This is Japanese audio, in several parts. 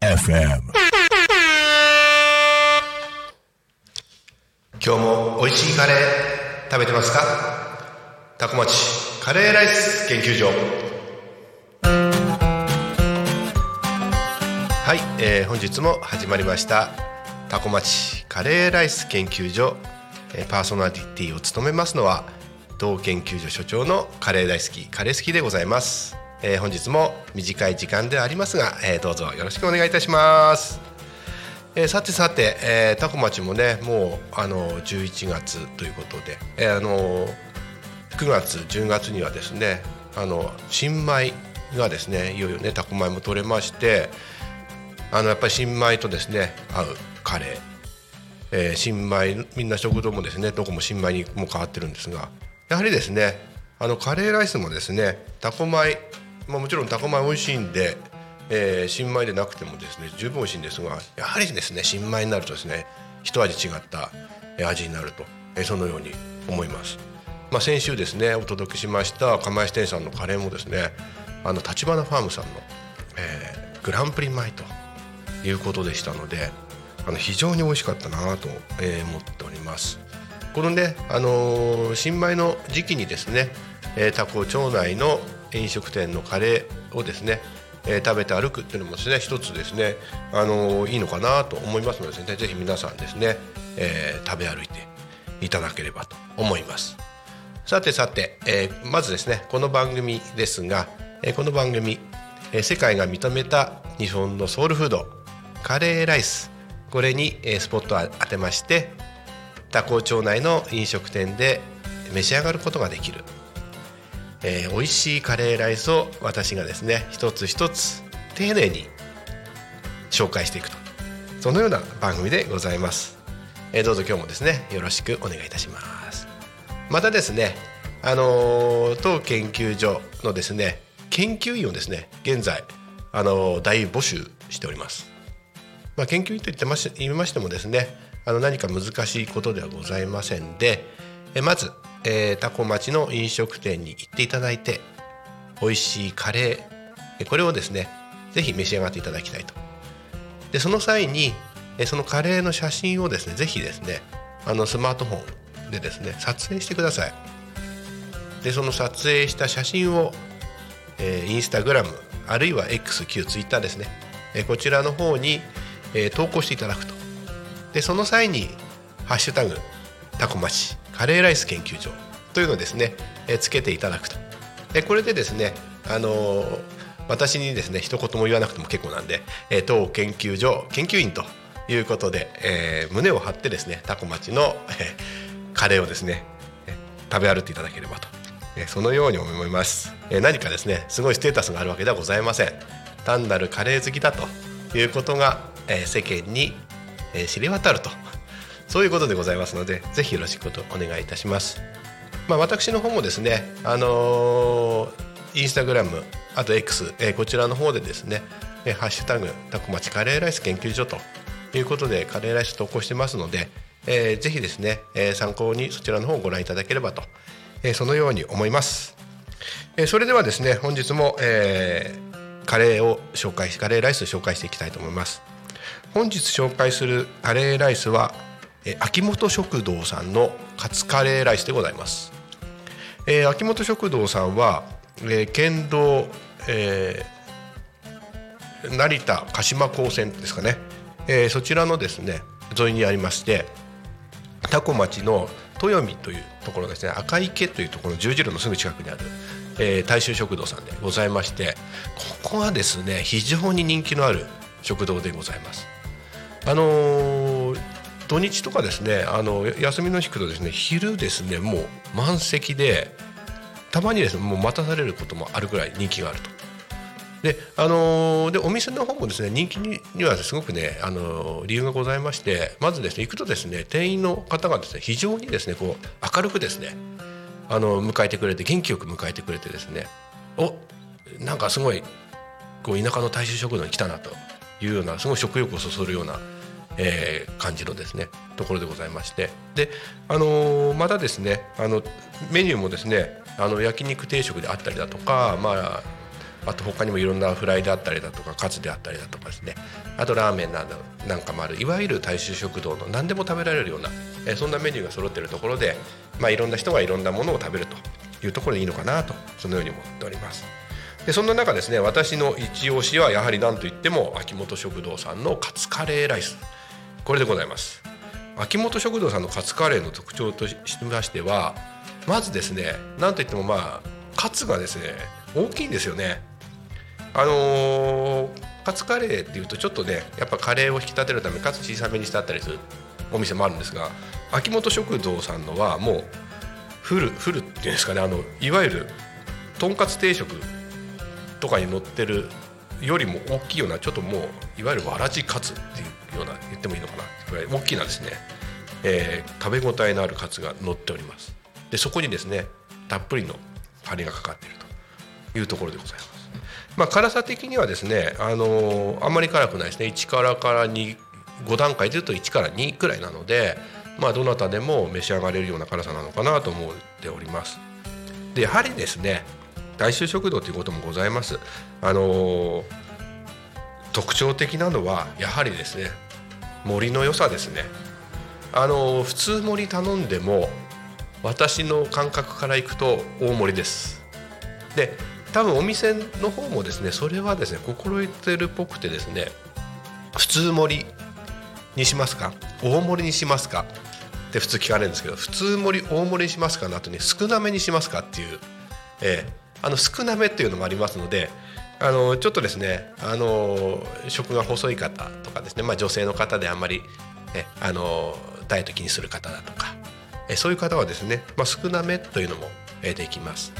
FM 今日も美味しいカレー食べてますか？タコ町カレーライス研究所。はい、えー本日も始まりました。タコ町カレーライス研究所、パーソナリティを務めますのは同研究所所長のカレー大好きカレー好きでございます、えー本日も短い時間ではありますが、えーどうぞよろしくお願いいたします。えーさてさて、えー、タコ町もねもうあの11月ということで、えーあの9月10月にはですねあの新米がですねいよいよねタコ米も取れましてあのやっぱり新米とですね合うカレー、えー新米みんな食堂もですねどこも新米にも変わってるんですがやはりですねあのカレーライスもですねタコ米、まあ、もちろんタコ米美味しいんでえー新米でなくてもですね十分美味しいんですがやはりですね新米になるとですね一味違ったえ味になると、えーそのように思います、まあ、先週ですねお届けしました釜石店さんのカレーもですねあの立花ファームさんの、えーグランプリ米ということでしたのであの非常に美味しかったなと、思っております。このね、あのー新米の時期にですね、えー、タコ町内の飲食店のカレーをですね、えー食べて歩くっていうのもですね一つですね、あのーいいのかなと思いますのでですねぜひ皆さんですね、えー食べ歩いていただければと思います。さてさて、えーまずですねこの番組ですが、えーこの番組、えー世界が認めた日本のソウルフードカレーライスこれに、えスポットを当てまして多古町内の飲食店で召し上がることができる、えー美味しいカレーライスを私がですね一つ一つ丁寧に紹介していくと。そのような番組でございます、えーどうぞ今日もですねよろしくお願いいたします。またですねあのー当研究所のですね研究員をですね現在あのー大募集しております。まあ、研究員と言ってまし言いましてもですねあの何か難しいことではございませんでえまず、えー、タコ町の飲食店に行っていただいて美味しいカレーえこれをですねぜひ召し上がっていただきたいと。でその際にえそのカレーの写真をですねぜひですねあのスマートフォンでですね撮影してください。でその撮影した写真を、えーインスタグラムあるいは X 旧ツイッターですね、えこちらの方に、えー投稿していただくと。でその際に「ハッシュタグタコ町カレーライス研究所」というのをですね、えーつけていただくと。でこれでですねあのー私にですね一言も言わなくても結構なんで、えー当研究所研究員ということで、えー胸を張ってですねタコ町の、えーカレーをですね食べ歩いていただければと、えーそのように思います、えー何かですねすごいステータスがあるわけではございません。単なるカレー好きだということが、えー世間に、えー知れ渡ると。そういうことでございますのでぜひよろしくお願いいたします。まあ、私の方もですね、あのーインスタグラムあと X、えーこちらの方でですね「えーハッシュタグタコ町カレーライス研究所」ということでカレーライス投稿してますので、えーぜひですね、えー参考にそちらの方をご覧いただければと、えーそのように思います、えーそれではですね本日も、えーカレーを紹介しカレーライスを紹介していきたいと思います。本日紹介するカレーライスは、秋元食堂さんのカツカレーライスでございますえー秋元食堂さんは、えー県道、えー成田鹿島高専ですかね、えーそちらのですね沿いにありまして多古町の豊見というところですね赤池というところ十字路のすぐ近くにある、えー大衆食堂さんでございましてここはですね非常に人気のある食堂でございます。あのー土日とかですねあの休みの日来るとですね昼ですねもう満席でたまにですねもう待たされることもあるぐらい人気があると。であのーでお店の方もですね人気ににはすごくね、あのー理由がございましてまずですね行くとですね店員の方がですね非常にですねこう明るくですねあの迎えてくれて元気よく迎えてくれてですねおなんかすごいこう田舎の大衆食堂に来たなというようなすごい食欲をそそるような、えー感じのですねところでございまして。であのまたですねあのメニューもですねあの焼肉定食であったりだとかまああと他にもいろんなフライであったりだとかカツであったりだとかですね。あとラーメンなどなんかもあるいわゆる大衆食堂の何でも食べられるような、えそんなメニューが揃っているところで、まあ、いろんな人がいろんなものを食べるというところでいいのかなとそのように思っております。でそんな中ですね私の一押しはやはり何といっても秋元食堂さんのカツカレーライス。これでございます。秋元食堂さんのカツカレーの特徴としましてはまずですね何といってもまあカツがですね大きいんですよね。あのー、カツカレーっていうとちょっとねやっぱカレーを引き立てるためカツ小さめにしてあったりするお店もあるんですが秋元食堂さんのはもうフルフルっていうんですかねあのいわゆるとんかつ定食とかに乗ってるよりも大きいようなちょっともういわゆるわらじカツっていうような言ってもいいのかな。これ大きなですね、えー、食べ応えのあるカツが乗っております。でそこにですねたっぷりのカレがかかっているというところでございます。まあ、辛さ的にはですね、あのー、あんまり辛くないですね。1辛から2 5段階でいうと1から2くらいなので、まあ、どなたでも召し上がれるような辛さなのかなと思っております。でやはりですね大衆食堂ということもございます。あのー、特徴的なのはやはりですね盛りの良さですね。あのー、普通盛り頼んでも私の感覚からいくと大盛りです。で多分お店の方もですねそれはですね心得てるっぽくてですね普通盛りにしますか？大盛りにしますか？って普通聞かれるんですけど普通盛り大盛りにしますかの後に少なめにしますかっていう、えー、あの少なめっていうのもありますのであのちょっとですねあの食が細い方とかですね、まあ、女性の方であんまり、ね、あのダイエット気にする方だとか、えそういう方はですね、まあ、少なめというのも、えできます。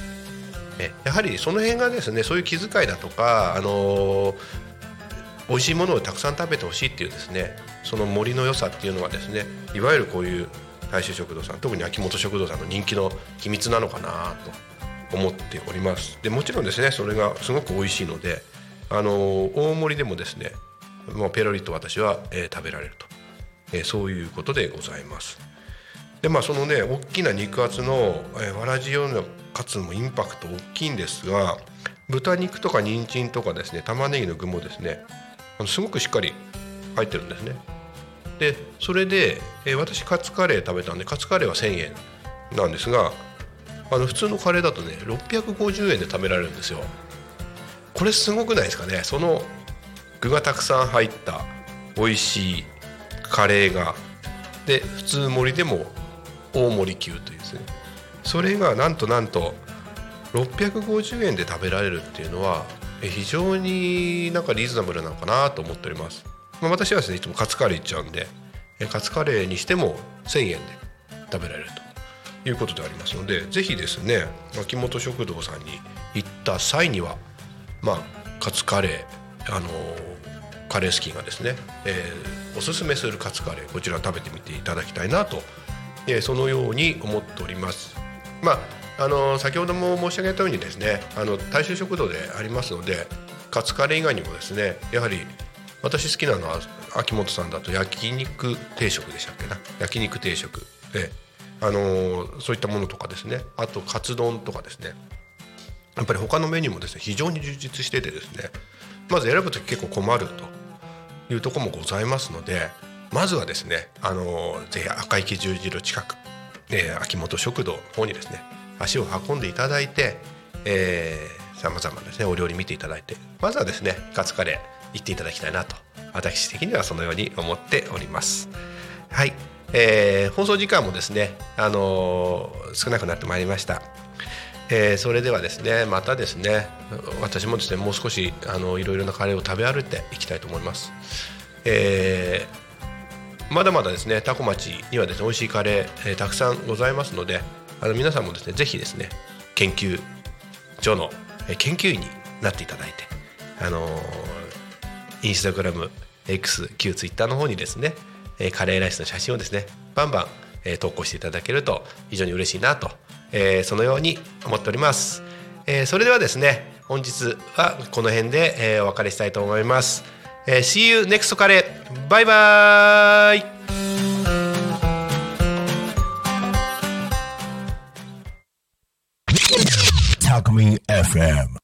えやはりその辺がですねそういう気遣いだとか、あの、美味しいものをたくさん食べてほしいっていうですねその森の良さっていうのはですねいわゆるこういう大衆食堂さん特に秋元食堂さんの人気の秘密なのかなと思っております。でもちろんですねそれがすごく美味しいので、あの、大盛りでもですねもうペロリと私は、えー、食べられると、えー、そういうことでございます。でまあそのね大きな肉厚の、えー、わらじようなカツもインパクト大きいんですが豚肉とか人参とかですね玉ねぎの具もですねあのすごくしっかり入ってるんですね。でそれで、えー、私カツカレー食べたんでカツカレーは1000円なんですがあの普通のカレーだとね650円で食べられるんですよ。これすごくないですかね？その具がたくさん入った美味しいカレーが。で普通盛りでも大森級というですね。それがなんとなんと650円で食べられるっていうのは非常になんかリーズナブルなのかなと思っております、まあ、私はですねいつもカツカレーいっちゃうんでカツカレーにしても1000円で食べられると。いうことでありますのでぜひですね秋元食堂さんに行った際にはまあカツカレーあのカレースキーがですね、えー、おすすめするカツカレーこちら食べてみていただきたいなとえそのように思っております。まあ、あの先ほども申し上げたようにですねあの大衆食堂でありますのでカツカレー以外にもですねやはり私好きなのは秋元さんだと焼肉定食でしたっけな？焼肉定食であのそういったものとかですね。あとカツ丼とかですね。やっぱり他のメニューもですね非常に充実しててですね。まず選ぶ時結構困るというとこもございますのでまずはですねあのぜひ赤池十字路近く、えー、秋元食堂の方にですね足を運んでいただいてさまざまですねお料理見ていただいてまずはですねカツカレー行っていただきたいなと私的にはそのように思っております。はい、えー、放送時間もですねあのー、少なくなってまいりましたえー、それではですねまたですね私もですねもう少しあのいろいろなカレーを食べ歩いていきたいと思います。えーまだまだですね多古町にはですね美味しいカレー、えー、たくさんございますのであの皆さんもですねぜひですね研究所の、研究員になっていただいてあのー、インスタグラム X 旧ツイッターの方にですね、えカレーライスの写真をですねバンバン、え投稿していただけると非常に嬉しいなと、えそのように思っております、えそれではですね本日はこの辺で、えお別れしたいと思います、え See you next カレー。バイバーイ。たくみ FM